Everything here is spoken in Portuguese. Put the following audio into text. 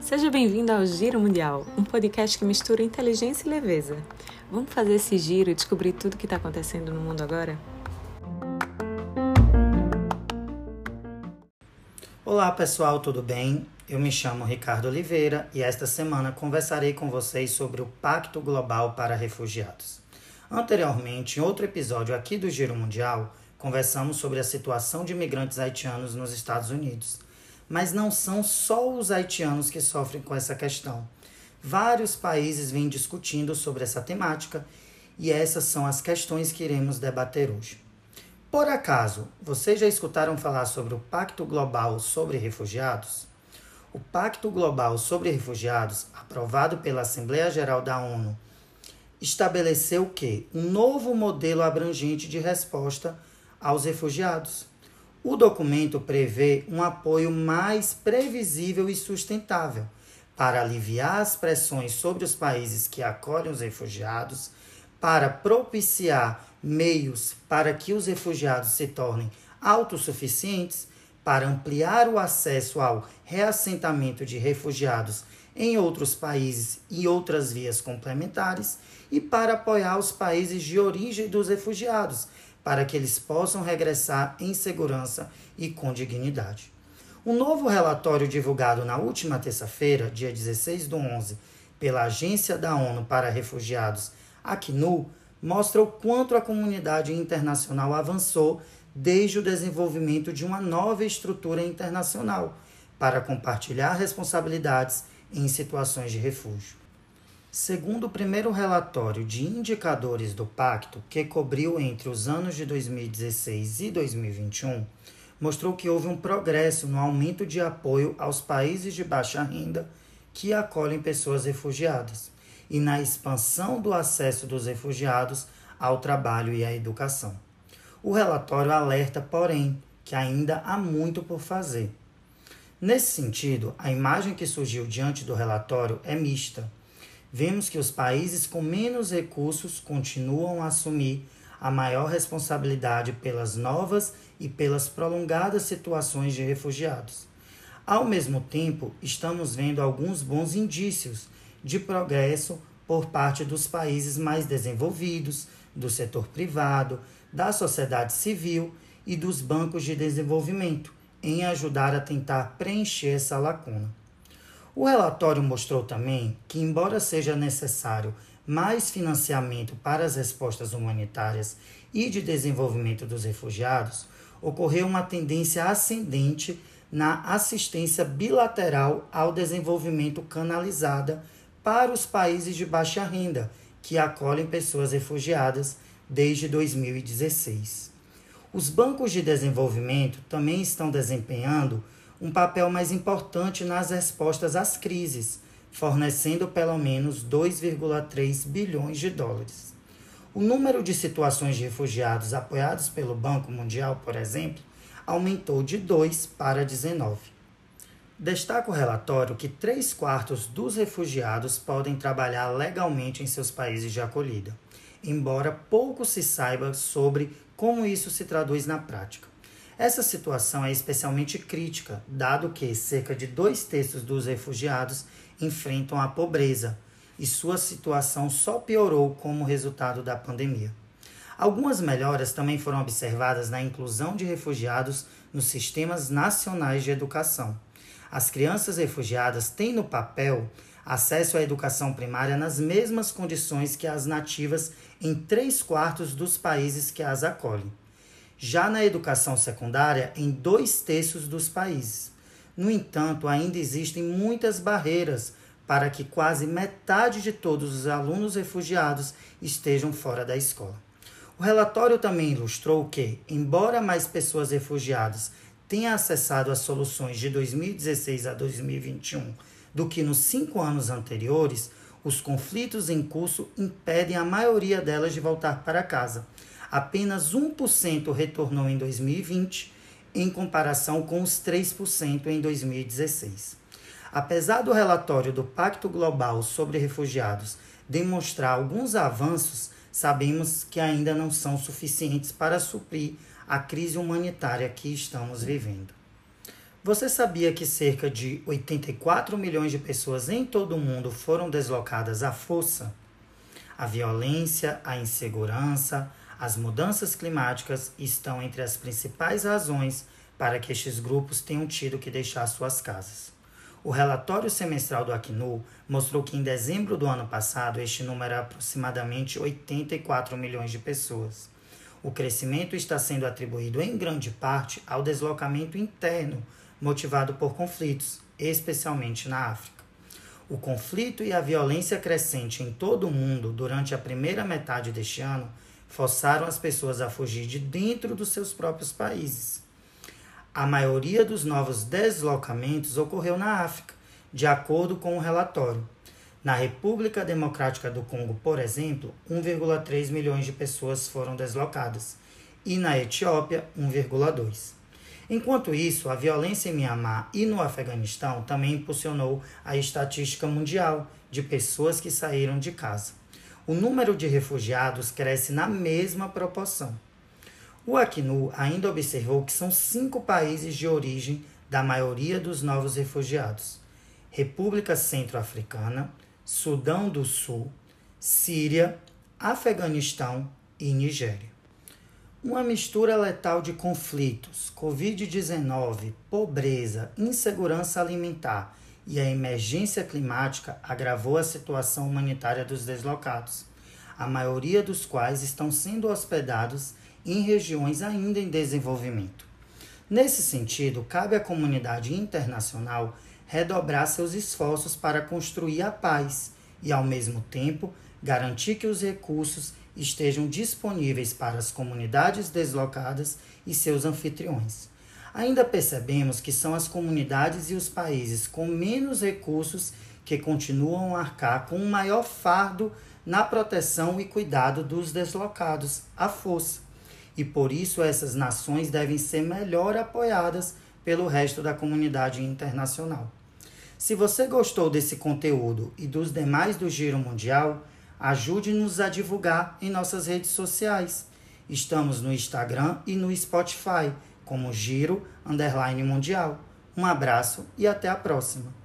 Seja bem-vindo ao Giro Mundial, um podcast que mistura inteligência e leveza. Vamos fazer esse giro e descobrir tudo o que está acontecendo no mundo agora? Olá pessoal, tudo bem? Eu me chamo Ricardo Oliveira e esta semana conversarei com vocês sobre o Pacto Global para Refugiados. Anteriormente, em outro episódio aqui do Giro Mundial, conversamos sobre a situação de imigrantes haitianos nos Estados Unidos mas não são só os haitianos que sofrem com essa questão. Vários países vêm discutindo sobre essa temática e essas são as questões que iremos debater hoje. Por acaso, vocês já escutaram falar sobre o Pacto Global sobre Refugiados? O Pacto Global sobre Refugiados, aprovado pela Assembleia Geral da ONU, estabeleceu que um novo modelo abrangente de resposta aos refugiados. O documento prevê um apoio mais previsível e sustentável para aliviar as pressões sobre os países que acolhem os refugiados, para propiciar meios para que os refugiados se tornem autossuficientes, para ampliar o acesso ao reassentamento de refugiados em outros países e outras vias complementares, e para apoiar os países de origem dos refugiados, para que eles possam regressar em segurança e com dignidade. Um novo relatório divulgado na última terça-feira, dia 16 do 11, pela Agência da ONU para Refugiados, ACNUR, mostra o quanto a comunidade internacional avançou desde o desenvolvimento de uma nova estrutura internacional para compartilhar responsabilidades em situações de refúgio. Segundo o primeiro relatório de indicadores do Pacto, que cobriu entre os anos de 2016 e 2021, mostrou que houve um progresso no aumento de apoio aos países de baixa renda que acolhem pessoas refugiadas e na expansão do acesso dos refugiados ao trabalho e à educação. O relatório alerta, porém, que ainda há muito por fazer. Nesse sentido, a imagem que surgiu diante do relatório é mista vemos que os países com menos recursos continuam a assumir a maior responsabilidade pelas novas e pelas prolongadas situações de refugiados. Ao mesmo tempo, estamos vendo alguns bons indícios de progresso por parte dos países mais desenvolvidos, do setor privado, da sociedade civil e dos bancos de desenvolvimento em ajudar a tentar preencher essa lacuna. O relatório mostrou também que, embora seja necessário mais financiamento para as respostas humanitárias e de desenvolvimento dos refugiados, ocorreu uma tendência ascendente na assistência bilateral ao desenvolvimento canalizada para os países de baixa renda que acolhem pessoas refugiadas desde 2016. Os bancos de desenvolvimento também estão desempenhando um papel mais importante nas respostas às crises, fornecendo pelo menos 2,3 bilhões de dólares. O número de situações de refugiados apoiados pelo Banco Mundial, por exemplo, aumentou de 2 para 19. Destaca o relatório que 3 quartos dos refugiados podem trabalhar legalmente em seus países de acolhida, embora pouco se saiba sobre como isso se traduz na prática. Essa situação é especialmente crítica, dado que cerca de dois terços dos refugiados enfrentam a pobreza e sua situação só piorou como resultado da pandemia. Algumas melhoras também foram observadas na inclusão de refugiados nos sistemas nacionais de educação. As crianças refugiadas têm no papel acesso à educação primária nas mesmas condições que as nativas em três quartos dos países que as acolhem já na educação secundária em dois terços dos países. No entanto, ainda existem muitas barreiras para que quase metade de todos os alunos refugiados estejam fora da escola. O relatório também ilustrou que, embora mais pessoas refugiadas tenham acessado as soluções de 2016 a 2021 do que nos cinco anos anteriores, os conflitos em curso impedem a maioria delas de voltar para casa, apenas 1% retornou em 2020, em comparação com os 3% em 2016. Apesar do relatório do Pacto Global sobre Refugiados demonstrar alguns avanços, sabemos que ainda não são suficientes para suprir a crise humanitária que estamos vivendo. Você sabia que cerca de 84 milhões de pessoas em todo o mundo foram deslocadas à força? A violência, a insegurança, as mudanças climáticas estão entre as principais razões para que estes grupos tenham tido que deixar suas casas. O relatório semestral do Acnu mostrou que em dezembro do ano passado este número era aproximadamente 84 milhões de pessoas. O crescimento está sendo atribuído em grande parte ao deslocamento interno motivado por conflitos, especialmente na África. O conflito e a violência crescente em todo o mundo durante a primeira metade deste ano forçaram as pessoas a fugir de dentro dos seus próprios países. A maioria dos novos deslocamentos ocorreu na África, de acordo com o relatório. Na República Democrática do Congo, por exemplo, 1,3 milhões de pessoas foram deslocadas, e na Etiópia, 1,2. Enquanto isso, a violência em Mianmar e no Afeganistão também impulsionou a estatística mundial de pessoas que saíram de casa. O número de refugiados cresce na mesma proporção. O Acnu ainda observou que são cinco países de origem da maioria dos novos refugiados: República Centro-Africana, Sudão do Sul, Síria, Afeganistão e Nigéria. Uma mistura letal de conflitos, Covid-19, pobreza, insegurança alimentar e a emergência climática agravou a situação humanitária dos deslocados, a maioria dos quais estão sendo hospedados em regiões ainda em desenvolvimento. Nesse sentido, cabe à comunidade internacional redobrar seus esforços para construir a paz e, ao mesmo tempo, garantir que os recursos estejam disponíveis para as comunidades deslocadas e seus anfitriões. Ainda percebemos que são as comunidades e os países com menos recursos que continuam a arcar com um maior fardo na proteção e cuidado dos deslocados à força. E por isso essas nações devem ser melhor apoiadas pelo resto da comunidade internacional. Se você gostou desse conteúdo e dos demais do Giro Mundial, Ajude-nos a divulgar em nossas redes sociais. Estamos no Instagram e no Spotify como Giro Underline Mundial. Um abraço e até a próxima.